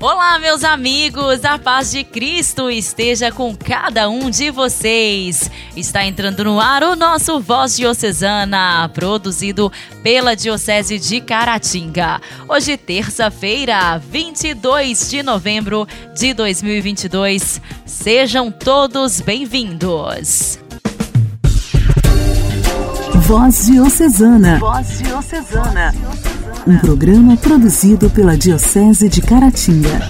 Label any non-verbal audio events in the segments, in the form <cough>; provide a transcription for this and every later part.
Olá, meus amigos, a paz de Cristo esteja com cada um de vocês. Está entrando no ar o nosso Voz Diocesana, produzido pela Diocese de Caratinga. Hoje, terça-feira, 22 de novembro de 2022. Sejam todos bem-vindos. Voz Diocesana. Voz Diocesana. Um programa produzido pela Diocese de Caratinga.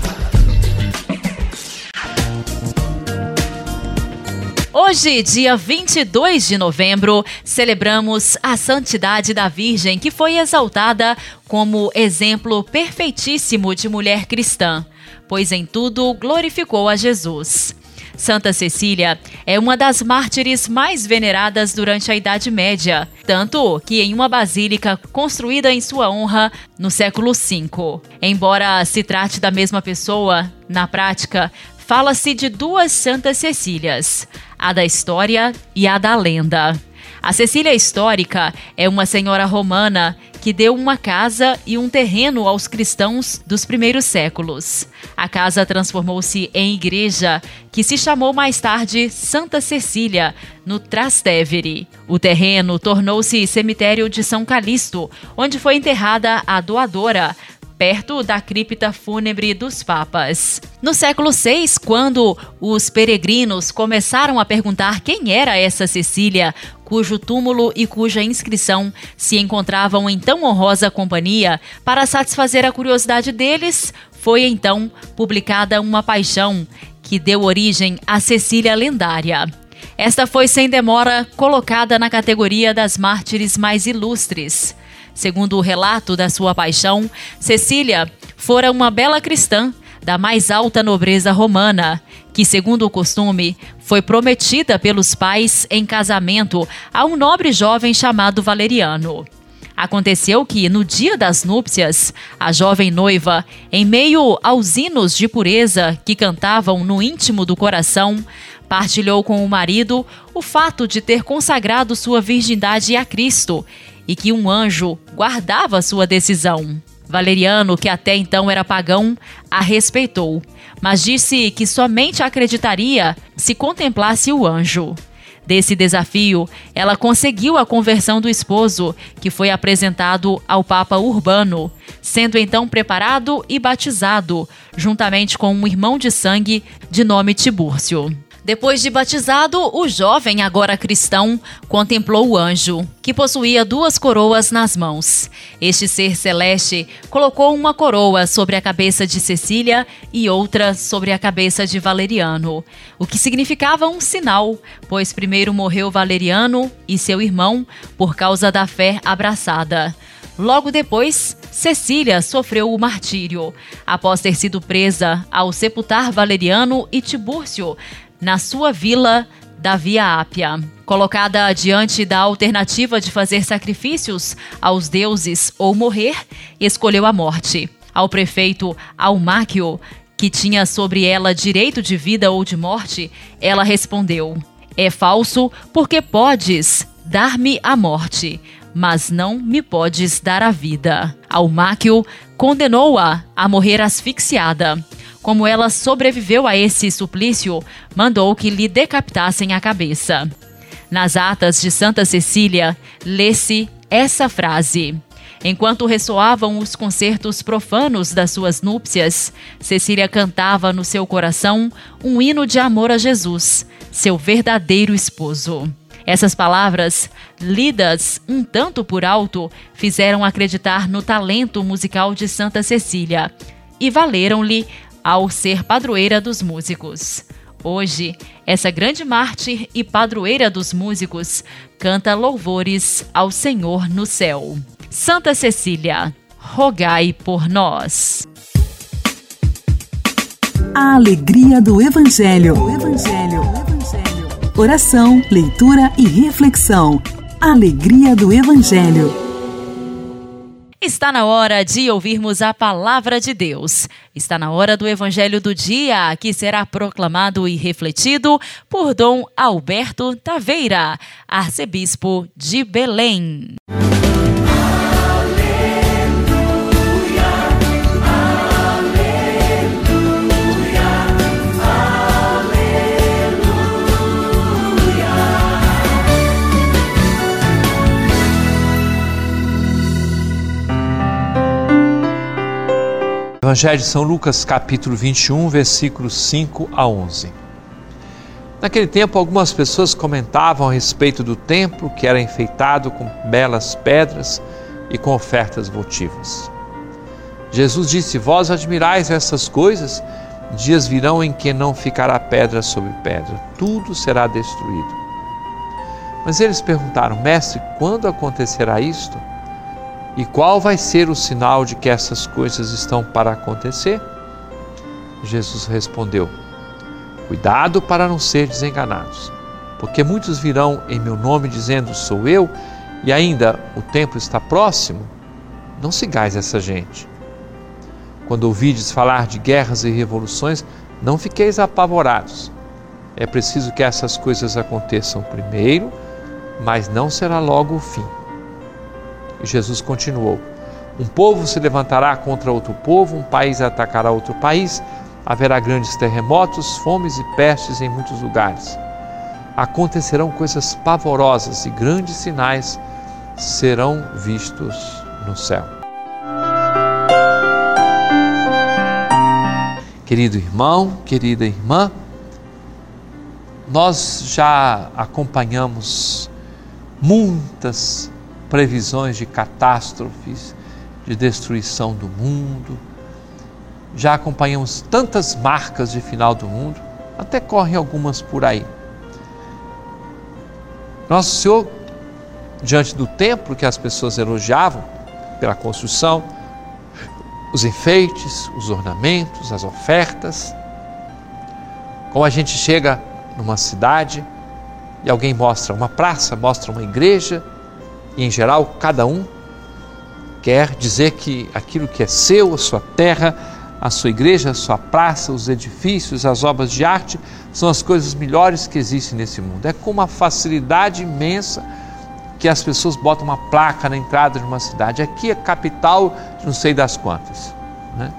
Hoje, dia 22 de novembro, celebramos a santidade da Virgem, que foi exaltada como exemplo perfeitíssimo de mulher cristã, pois em tudo glorificou a Jesus. Santa Cecília é uma das mártires mais veneradas durante a Idade Média, tanto que em uma basílica construída em sua honra no século V. Embora se trate da mesma pessoa, na prática, fala-se de duas Santas Cecílias, a da história e a da lenda. A Cecília histórica é uma senhora romana que deu uma casa e um terreno aos cristãos dos primeiros séculos. A casa transformou-se em igreja, que se chamou mais tarde Santa Cecília, no Trastevere. O terreno tornou-se cemitério de São Calixto, onde foi enterrada a doadora, perto da cripta fúnebre dos papas. No século VI, quando os peregrinos começaram a perguntar quem era essa Cecília, cujo túmulo e cuja inscrição se encontravam em tão honrosa companhia, para satisfazer a curiosidade deles, foi então publicada uma paixão que deu origem à Cecília lendária. Esta foi sem demora colocada na categoria das mártires mais ilustres. Segundo o relato da sua paixão, Cecília fora uma bela cristã da mais alta nobreza romana, que, segundo o costume, foi prometida pelos pais em casamento a um nobre jovem chamado Valeriano. Aconteceu que, no dia das núpcias, a jovem noiva, em meio aos hinos de pureza que cantavam no íntimo do coração, partilhou com o marido o fato de ter consagrado sua virgindade a Cristo e que um anjo guardava sua decisão. Valeriano, que até então era pagão, a respeitou, mas disse que somente acreditaria se contemplasse o anjo. Desse desafio, ela conseguiu a conversão do esposo, que foi apresentado ao Papa Urbano, sendo então preparado e batizado, juntamente com um irmão de sangue de nome Tibúrcio. Depois de batizado, o jovem, agora cristão, contemplou o anjo, que possuía duas coroas nas mãos. Este ser celeste colocou uma coroa sobre a cabeça de Cecília e outra sobre a cabeça de Valeriano, o que significava um sinal, pois primeiro morreu Valeriano e seu irmão por causa da fé abraçada. Logo depois, Cecília sofreu o martírio, após ter sido presa ao sepultar Valeriano e Tibúrcio na sua vila da Via Ápia. Colocada diante da alternativa de fazer sacrifícios aos deuses ou morrer, escolheu a morte. Ao prefeito Almáquio, que tinha sobre ela direito de vida ou de morte, ela respondeu: É falso, porque podes dar-me a morte, mas não me podes dar a vida. Almáquio condenou-a a morrer asfixiada. Como ela sobreviveu a esse suplício, mandou que lhe decapitassem a cabeça. Nas atas de Santa Cecília, lê-se essa frase. Enquanto ressoavam os concertos profanos das suas núpcias, Cecília cantava no seu coração um hino de amor a Jesus, seu verdadeiro esposo. Essas palavras, lidas um tanto por alto, fizeram acreditar no talento musical de Santa Cecília e valeram-lhe ao ser padroeira dos músicos. Hoje, essa grande mártir e padroeira dos músicos canta louvores ao Senhor no céu. Santa Cecília, rogai por nós. A alegria do Evangelho. Evangelho. Evangelho. Oração, leitura e reflexão. Alegria do Evangelho. Está na hora de ouvirmos a palavra de Deus. Está na hora do Evangelho do Dia, que será proclamado e refletido por Dom Alberto Taveira, arcebispo de Belém. Evangelho de São Lucas, capítulo 21, versículos 5 a 11. Naquele tempo, algumas pessoas comentavam a respeito do templo que era enfeitado com belas pedras e com ofertas votivas. Jesus disse: Vós admirais essas coisas, dias virão em que não ficará pedra sobre pedra, tudo será destruído. Mas eles perguntaram: Mestre, quando acontecerá isto? E qual vai ser o sinal de que essas coisas estão para acontecer? Jesus respondeu: Cuidado para não ser desenganados, porque muitos virão em meu nome dizendo: Sou eu, e ainda o tempo está próximo. Não sigais essa gente. Quando ouvides falar de guerras e revoluções, não fiqueis apavorados. É preciso que essas coisas aconteçam primeiro, mas não será logo o fim. E Jesus continuou: Um povo se levantará contra outro povo, um país atacará outro país, haverá grandes terremotos, fomes e pestes em muitos lugares. Acontecerão coisas pavorosas e grandes sinais serão vistos no céu. Querido irmão, querida irmã, nós já acompanhamos muitas previsões de catástrofes, de destruição do mundo. Já acompanhamos tantas marcas de final do mundo, até correm algumas por aí. Nosso Senhor, diante do templo que as pessoas elogiavam pela construção, os enfeites, os ornamentos, as ofertas, como a gente chega numa cidade e alguém mostra uma praça, mostra uma igreja, e em geral cada um quer dizer que aquilo que é seu, a sua terra, a sua igreja, a sua praça, os edifícios, as obras de arte são as coisas melhores que existem nesse mundo. É com uma facilidade imensa que as pessoas botam uma placa na entrada de uma cidade. Aqui é capital de não sei das quantas. Né?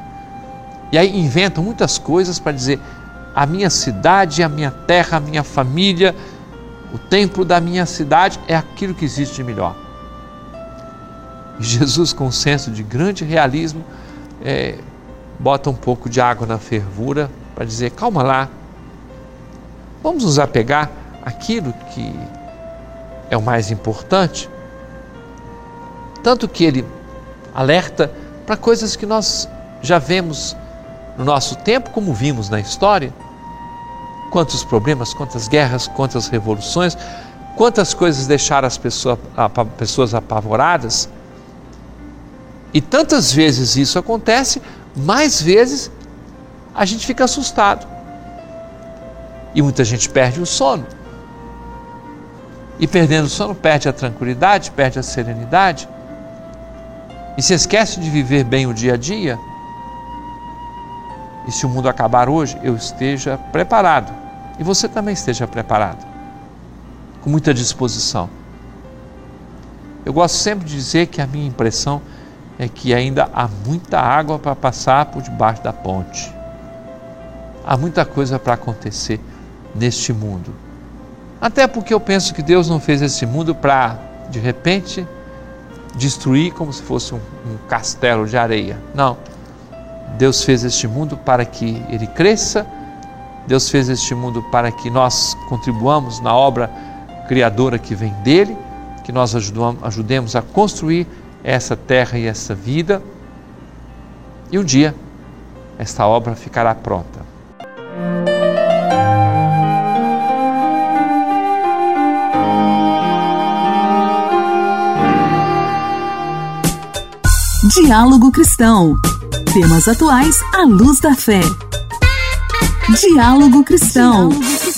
E aí inventam muitas coisas para dizer a minha cidade, a minha terra, a minha família, o templo da minha cidade é aquilo que existe de melhor. E <laughs> Jesus, com um senso de grande realismo, é, bota um pouco de água na fervura para dizer: calma lá, vamos nos apegar àquilo que é o mais importante. Tanto que ele alerta para coisas que nós já vemos no nosso tempo, como vimos na história. Quantos problemas, quantas guerras, quantas revoluções, quantas coisas deixaram as pessoas, pessoas apavoradas e tantas vezes isso acontece, mais vezes a gente fica assustado. E muita gente perde o sono. E perdendo o sono, perde a tranquilidade, perde a serenidade. E se esquece de viver bem o dia a dia. E se o mundo acabar hoje, eu esteja preparado. E você também esteja preparado. Com muita disposição. Eu gosto sempre de dizer que a minha impressão é que ainda há muita água para passar por debaixo da ponte. Há muita coisa para acontecer neste mundo. Até porque eu penso que Deus não fez esse mundo para, de repente, destruir como se fosse um, um castelo de areia. Não. Deus fez este mundo para que ele cresça, Deus fez este mundo para que nós contribuamos na obra criadora que vem dele, que nós ajudemos a construir essa terra e essa vida, e um dia esta obra ficará pronta. Diálogo Cristão. Temas atuais à luz da fé. Diálogo Cristão. Diálogo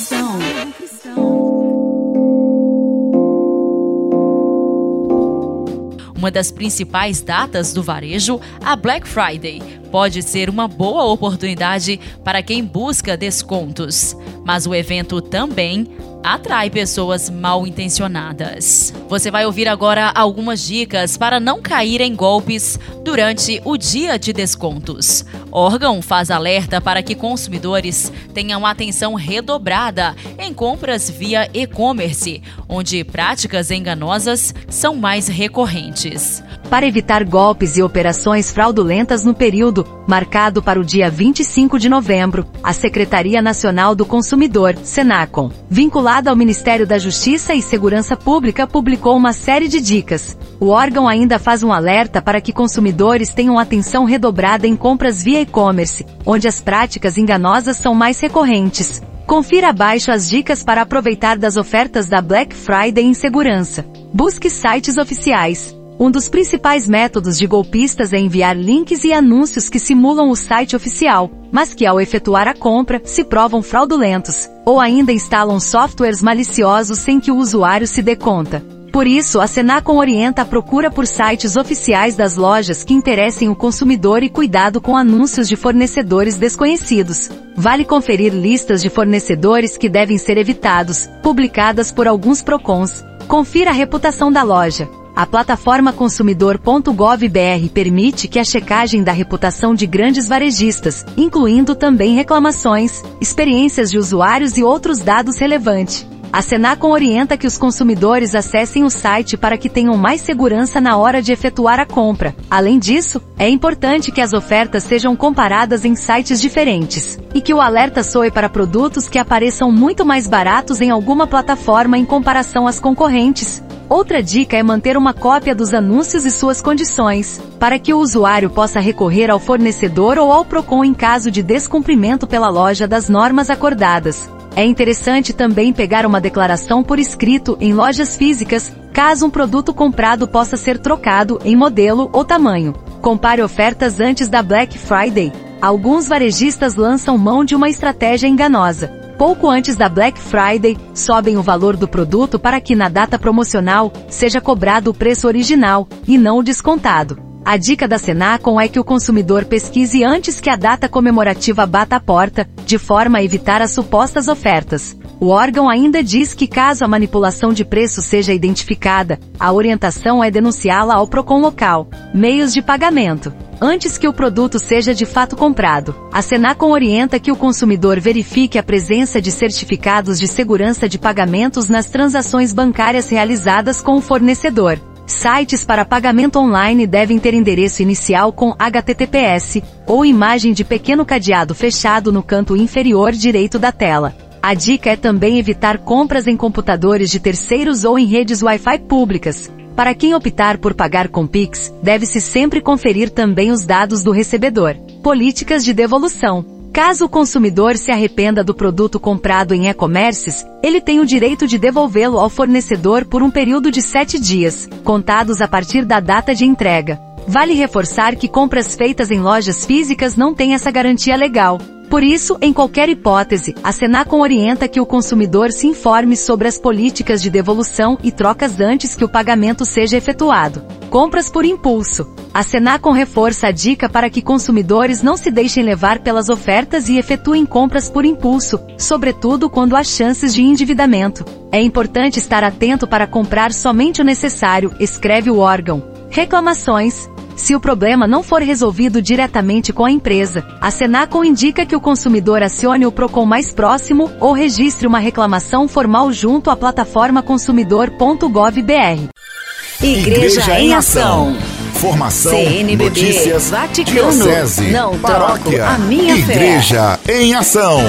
uma das principais datas do varejo, a Black Friday, pode ser uma boa oportunidade para quem busca descontos. Mas o evento também atrai pessoas mal intencionadas. Você vai ouvir agora algumas dicas para não cair em golpes durante o dia de descontos. Órgão faz alerta para que consumidores tenham atenção redobrada em compras via e-commerce, onde práticas enganosas são mais recorrentes para evitar golpes e operações fraudulentas no período, marcado para o dia 25 de novembro, a Secretaria Nacional do Consumidor, Senacom, vinculada ao Ministério da Justiça e Segurança Pública, publicou uma série de dicas. O órgão ainda faz um alerta para que consumidores tenham atenção redobrada em compras via e-commerce, onde as práticas enganosas são mais recorrentes. Confira abaixo as dicas para aproveitar das ofertas da Black Friday em segurança. Busque sites oficiais. Um dos principais métodos de golpistas é enviar links e anúncios que simulam o site oficial, mas que ao efetuar a compra, se provam fraudulentos, ou ainda instalam softwares maliciosos sem que o usuário se dê conta. Por isso, a Senacom orienta a procura por sites oficiais das lojas que interessem o consumidor e cuidado com anúncios de fornecedores desconhecidos. Vale conferir listas de fornecedores que devem ser evitados, publicadas por alguns PROCONs. Confira a reputação da loja. A plataforma consumidor.gov.br permite que a checagem da reputação de grandes varejistas, incluindo também reclamações, experiências de usuários e outros dados relevantes. A Senacom orienta que os consumidores acessem o site para que tenham mais segurança na hora de efetuar a compra. Além disso, é importante que as ofertas sejam comparadas em sites diferentes e que o alerta soe para produtos que apareçam muito mais baratos em alguma plataforma em comparação às concorrentes. Outra dica é manter uma cópia dos anúncios e suas condições, para que o usuário possa recorrer ao fornecedor ou ao PROCON em caso de descumprimento pela loja das normas acordadas. É interessante também pegar uma declaração por escrito em lojas físicas, caso um produto comprado possa ser trocado em modelo ou tamanho. Compare ofertas antes da Black Friday. Alguns varejistas lançam mão de uma estratégia enganosa pouco antes da Black Friday, sobem o valor do produto para que na data promocional seja cobrado o preço original e não o descontado. A dica da Senacom é que o consumidor pesquise antes que a data comemorativa bata a porta, de forma a evitar as supostas ofertas. O órgão ainda diz que caso a manipulação de preço seja identificada, a orientação é denunciá-la ao PROCON local. Meios de pagamento antes que o produto seja de fato comprado. A Senacom orienta que o consumidor verifique a presença de certificados de segurança de pagamentos nas transações bancárias realizadas com o fornecedor. Sites para pagamento online devem ter endereço inicial com HTTPS ou imagem de pequeno cadeado fechado no canto inferior direito da tela. A dica é também evitar compras em computadores de terceiros ou em redes Wi-Fi públicas, para quem optar por pagar com Pix, deve-se sempre conferir também os dados do recebedor. Políticas de devolução. Caso o consumidor se arrependa do produto comprado em e-commerces, ele tem o direito de devolvê-lo ao fornecedor por um período de sete dias, contados a partir da data de entrega. Vale reforçar que compras feitas em lojas físicas não têm essa garantia legal. Por isso, em qualquer hipótese, a Senacom orienta que o consumidor se informe sobre as políticas de devolução e trocas antes que o pagamento seja efetuado. Compras por impulso. A Senacom reforça a dica para que consumidores não se deixem levar pelas ofertas e efetuem compras por impulso, sobretudo quando há chances de endividamento. É importante estar atento para comprar somente o necessário, escreve o órgão. Reclamações. Se o problema não for resolvido diretamente com a empresa, a Senacom indica que o consumidor acione o PROCON mais próximo ou registre uma reclamação formal junto à plataforma consumidor.gov.br. Igreja em Ação. Formação, CNBB, notícias, Vaticano, diocese, não paróquia, a minha fé. Igreja em Ação.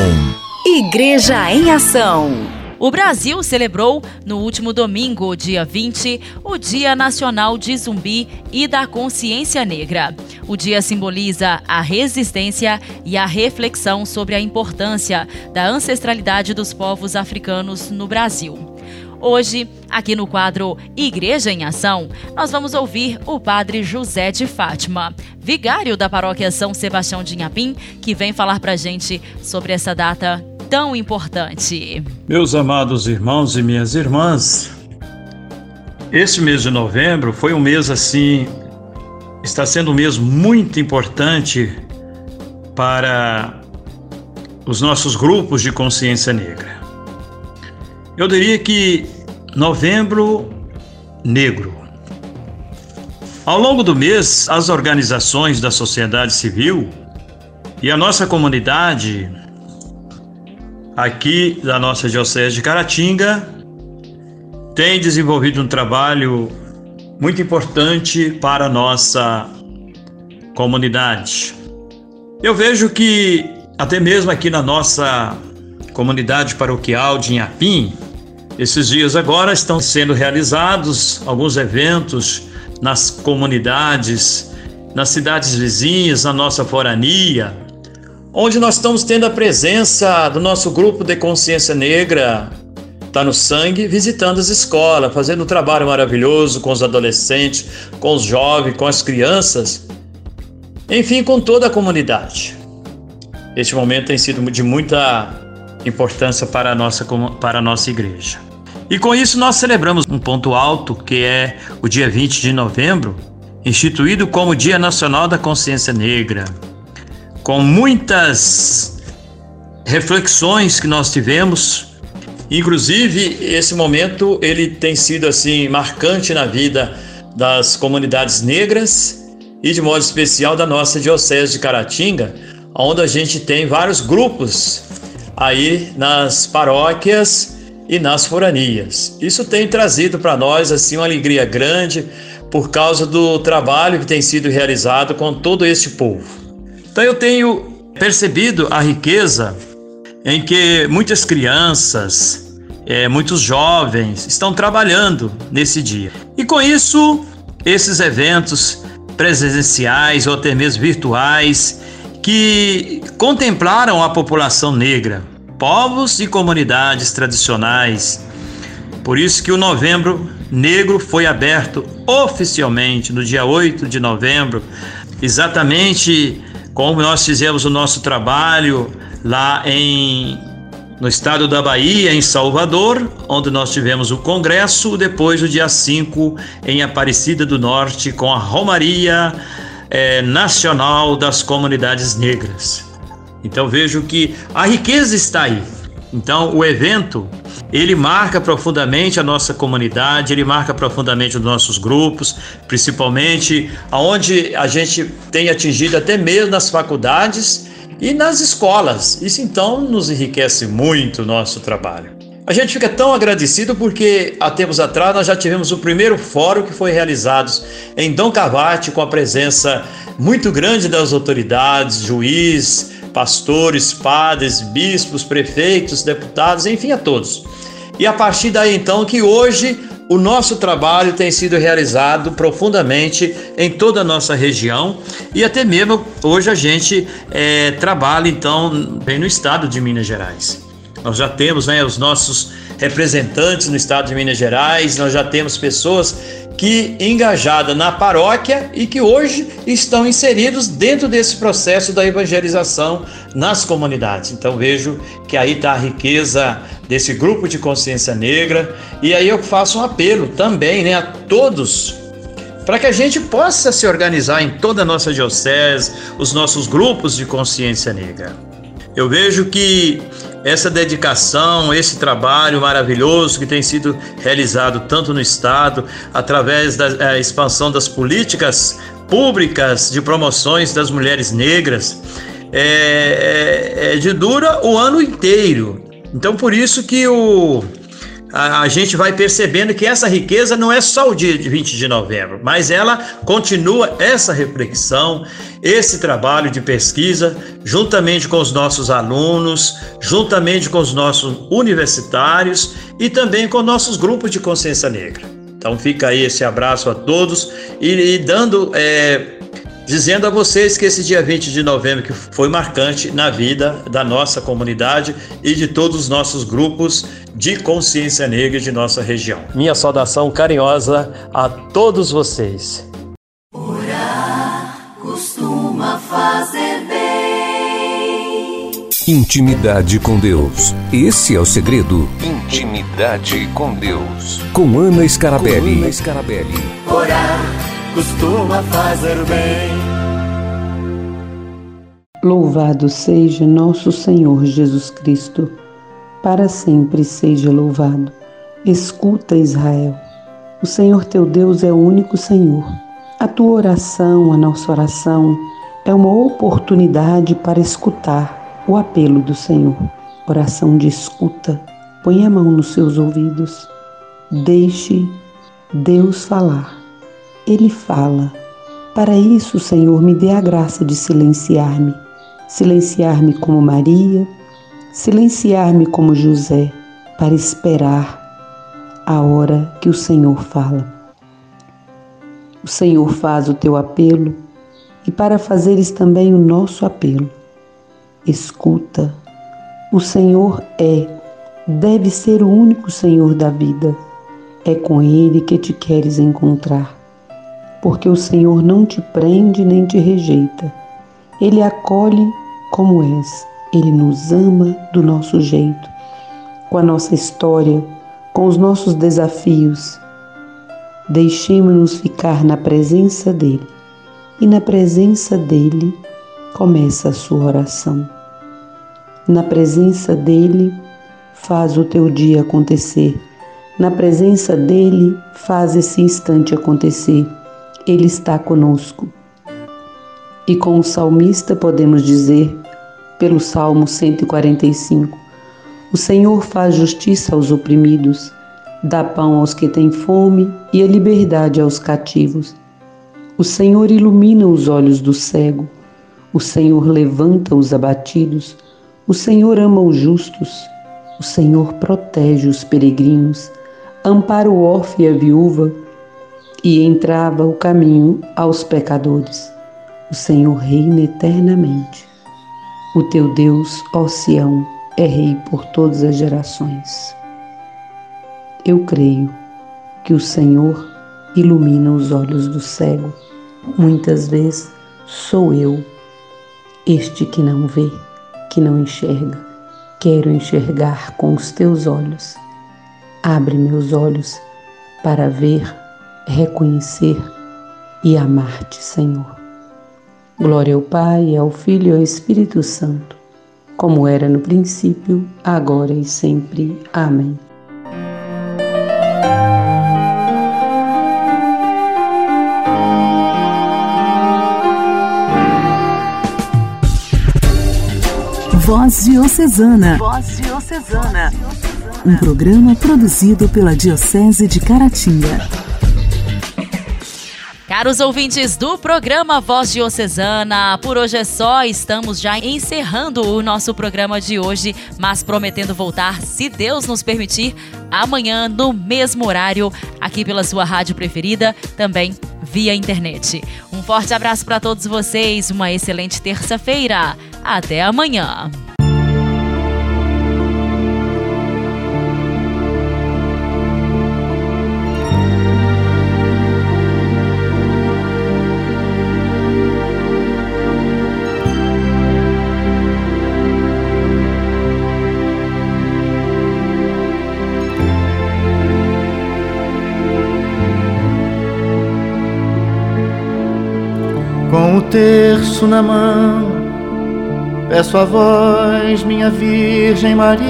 Igreja em Ação. O Brasil celebrou no último domingo, dia 20, o Dia Nacional de Zumbi e da Consciência Negra. O dia simboliza a resistência e a reflexão sobre a importância da ancestralidade dos povos africanos no Brasil. Hoje, aqui no quadro Igreja em Ação, nós vamos ouvir o padre José de Fátima, vigário da paróquia São Sebastião de Inhapim, que vem falar pra gente sobre essa data tão importante. Meus amados irmãos e minhas irmãs, esse mês de novembro foi um mês assim, está sendo um mês muito importante para os nossos grupos de consciência negra. Eu diria que novembro negro. Ao longo do mês, as organizações da sociedade civil e a nossa comunidade aqui da nossa Diocese de Caratinga tem desenvolvido um trabalho muito importante para a nossa comunidade. Eu vejo que até mesmo aqui na nossa comunidade paroquial de Inhapim, esses dias agora estão sendo realizados alguns eventos nas comunidades, nas cidades vizinhas, na nossa forania, onde nós estamos tendo a presença do nosso grupo de consciência negra, está no sangue, visitando as escolas, fazendo um trabalho maravilhoso com os adolescentes, com os jovens, com as crianças, enfim, com toda a comunidade. Este momento tem sido de muita importância para a nossa, para a nossa igreja. E com isso nós celebramos um ponto alto, que é o dia 20 de novembro, instituído como Dia Nacional da Consciência Negra, com muitas reflexões que nós tivemos. Inclusive, esse momento ele tem sido assim marcante na vida das comunidades negras e de modo especial da nossa diocese de Caratinga, onde a gente tem vários grupos aí nas paróquias e nas foranias. Isso tem trazido para nós assim uma alegria grande por causa do trabalho que tem sido realizado com todo este povo. Então eu tenho percebido a riqueza em que muitas crianças, é, muitos jovens estão trabalhando nesse dia. E com isso, esses eventos presenciais ou até mesmo virtuais que contemplaram a população negra, povos e comunidades tradicionais. Por isso que o Novembro Negro foi aberto oficialmente no dia 8 de novembro, exatamente como nós fizemos o nosso trabalho lá em no estado da Bahia, em Salvador, onde nós tivemos o congresso, depois o dia 5 em Aparecida do Norte com a Romaria eh, Nacional das Comunidades Negras. Então vejo que a riqueza está aí. Então o evento ele marca profundamente a nossa comunidade, ele marca profundamente os nossos grupos, principalmente aonde a gente tem atingido até mesmo nas faculdades e nas escolas. Isso então nos enriquece muito o nosso trabalho. A gente fica tão agradecido porque há tempos atrás nós já tivemos o primeiro fórum que foi realizado em Dom Cavate com a presença muito grande das autoridades, juiz, pastores, padres, bispos, prefeitos, deputados, enfim, a todos. E a partir daí então que hoje o nosso trabalho tem sido realizado profundamente em toda a nossa região e até mesmo hoje a gente é, trabalha então bem no estado de Minas Gerais. Nós já temos né, os nossos representantes no estado de Minas Gerais, nós já temos pessoas que engajada na paróquia e que hoje estão inseridos dentro desse processo da evangelização nas comunidades. Então vejo que aí está a riqueza desse grupo de consciência negra e aí eu faço um apelo também, né, a todos para que a gente possa se organizar em toda a nossa diocese, os nossos grupos de consciência negra. Eu vejo que essa dedicação, esse trabalho maravilhoso que tem sido realizado tanto no Estado, através da expansão das políticas públicas de promoções das mulheres negras, é, é, é de dura o ano inteiro. Então, por isso que o, a, a, gente vai percebendo que essa riqueza não é só o dia de 20 de novembro, mas ela continua essa reflexão, esse trabalho de pesquisa, juntamente com os nossos alunos, juntamente com os nossos universitários e também com nossos grupos de consciência negra. Então fica aí esse abraço a todos e, e dando é, dizendo a vocês que esse dia 20 de novembro que foi marcante na vida da nossa comunidade e de todos os nossos grupos de consciência negra de nossa região. Minha saudação carinhosa a todos vocês. Orar costuma fazer bem. Intimidade com Deus. Esse é o segredo. Intimidade com Deus. Com Ana Scarabelli. Com Ana Scarabelli. Orar costuma fazer bem. Louvado seja nosso Senhor Jesus Cristo. Para sempre seja louvado. Escuta, Israel. O Senhor teu Deus é o único Senhor. A tua oração, a nossa oração, é uma oportunidade para escutar o apelo do Senhor. Oração de escuta. Põe a mão nos seus ouvidos. Deixe Deus falar. Ele fala. Para isso, Senhor, me dê a graça de silenciar-me. Silenciar-me como Maria, silenciar-me como José, para esperar a hora que o Senhor fala. O Senhor faz o teu apelo e para fazeres também o nosso apelo escuta. O Senhor é, deve ser o único Senhor da vida. É com Ele que te queres encontrar. Porque o Senhor não te prende nem te rejeita. Ele acolhe como és. Ele nos ama do nosso jeito, com a nossa história, com os nossos desafios. Deixemos-nos ficar na presença dEle. E na presença dEle, começa a sua oração. Na presença dele, faz o teu dia acontecer. Na presença dele, faz esse instante acontecer. Ele está conosco. E com o salmista podemos dizer, pelo Salmo 145, o Senhor faz justiça aos oprimidos, dá pão aos que têm fome e a liberdade aos cativos. O Senhor ilumina os olhos do cego o Senhor levanta os abatidos, o Senhor ama os justos, o Senhor protege os peregrinos, ampara o órfão e a viúva e entrava o caminho aos pecadores. O Senhor reina eternamente. O teu Deus, ó Sião, é Rei por todas as gerações. Eu creio que o Senhor ilumina os olhos do cego. Muitas vezes sou eu este que não vê, que não enxerga, quero enxergar com os teus olhos. Abre meus olhos para ver, reconhecer e amar-te, Senhor. Glória ao Pai, ao Filho e ao Espírito Santo, como era no princípio, agora e sempre. Amém. Voz Diocesana. Voz Diocesana. Um programa produzido pela Diocese de Caratinga. Caros ouvintes do programa Voz Diocesana, por hoje é só, estamos já encerrando o nosso programa de hoje, mas prometendo voltar, se Deus nos permitir, amanhã no mesmo horário, aqui pela sua rádio preferida, também via internet. Um forte abraço para todos vocês, uma excelente terça-feira. Até amanhã. Com o terço na mão, peço a vós, minha Virgem Maria.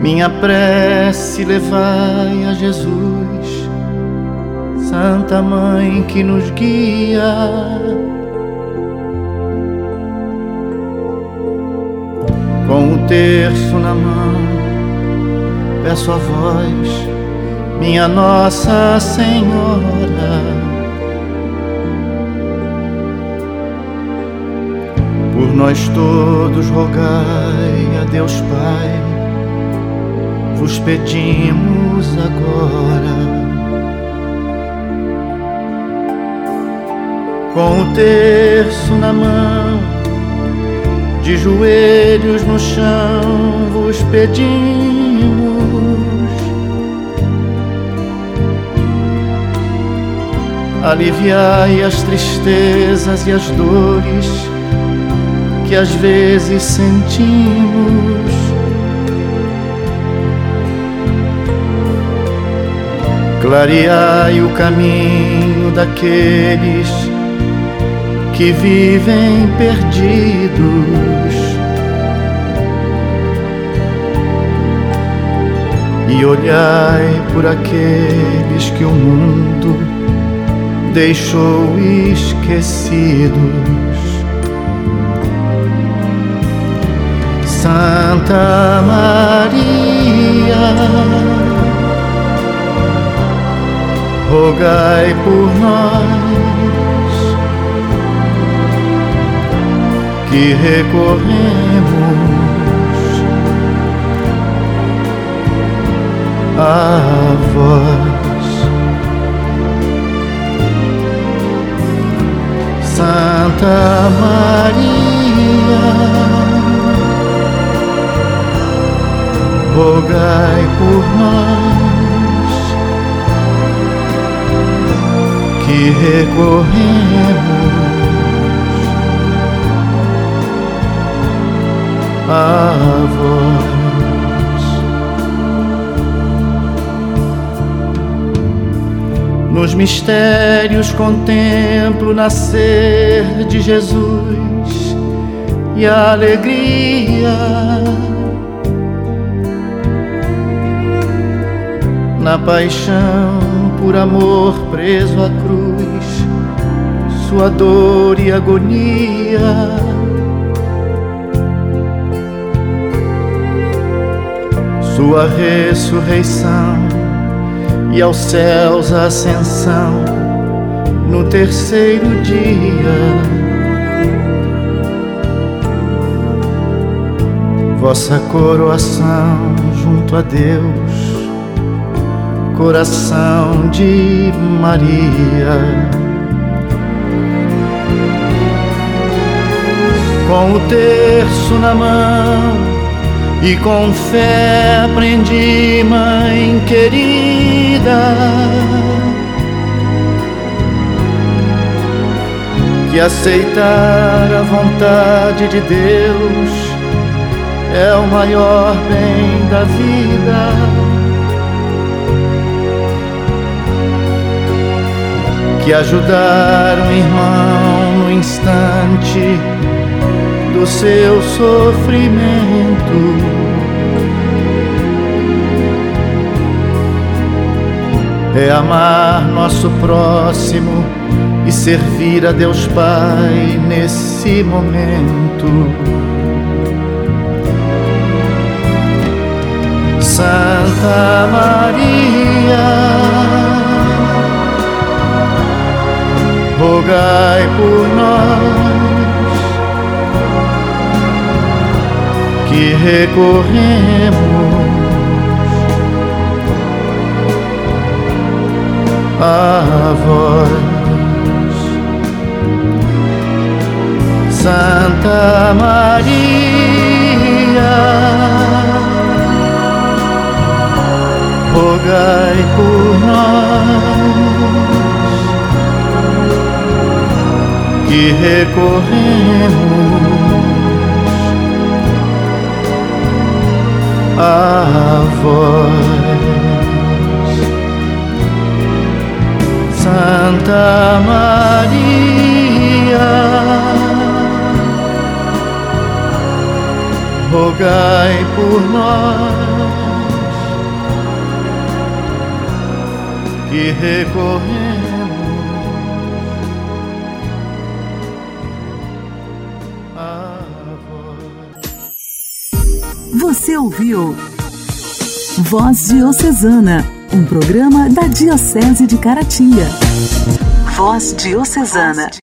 Minha prece levai a Jesus, Santa Mãe que nos guia. Com o terço na mão, peço a vós, minha Nossa Senhora. Por nós todos rogai a Deus Pai, vos pedimos agora. Com o terço na mão, de joelhos no chão, vos pedimos aliviai as tristezas e as dores que às vezes sentimos. Clareai o caminho daqueles que vivem perdidos. E olhai por aqueles que o mundo deixou esquecidos. Santa Maria, rogai por nós que recorremos mistérios contemplo nascer de Jesus e a alegria. Na paixão, por amor preso à cruz, sua dor e agonia. Sua ressurreição e aos céus ascensão no terceiro dia. Vossa coroação junto a Deus, coração de Maria. Com o terço na mão e com fé aprendi, mãe querida, que aceitar a vontade de Deus é o maior bem da vida. Que ajudar um irmão no instante do seu sofrimento. É amar nosso próximo e servir a Deus Pai nesse momento. Santa Maria, rogai por nós que recorremos a vós, Santa Maria, rogai por nós que recorremos a voz. Santa Maria, rogai por nós que recorremos. Você ouviu Voz Diocesana, um programa da Diocese de Caratinga. Voz Diocesana.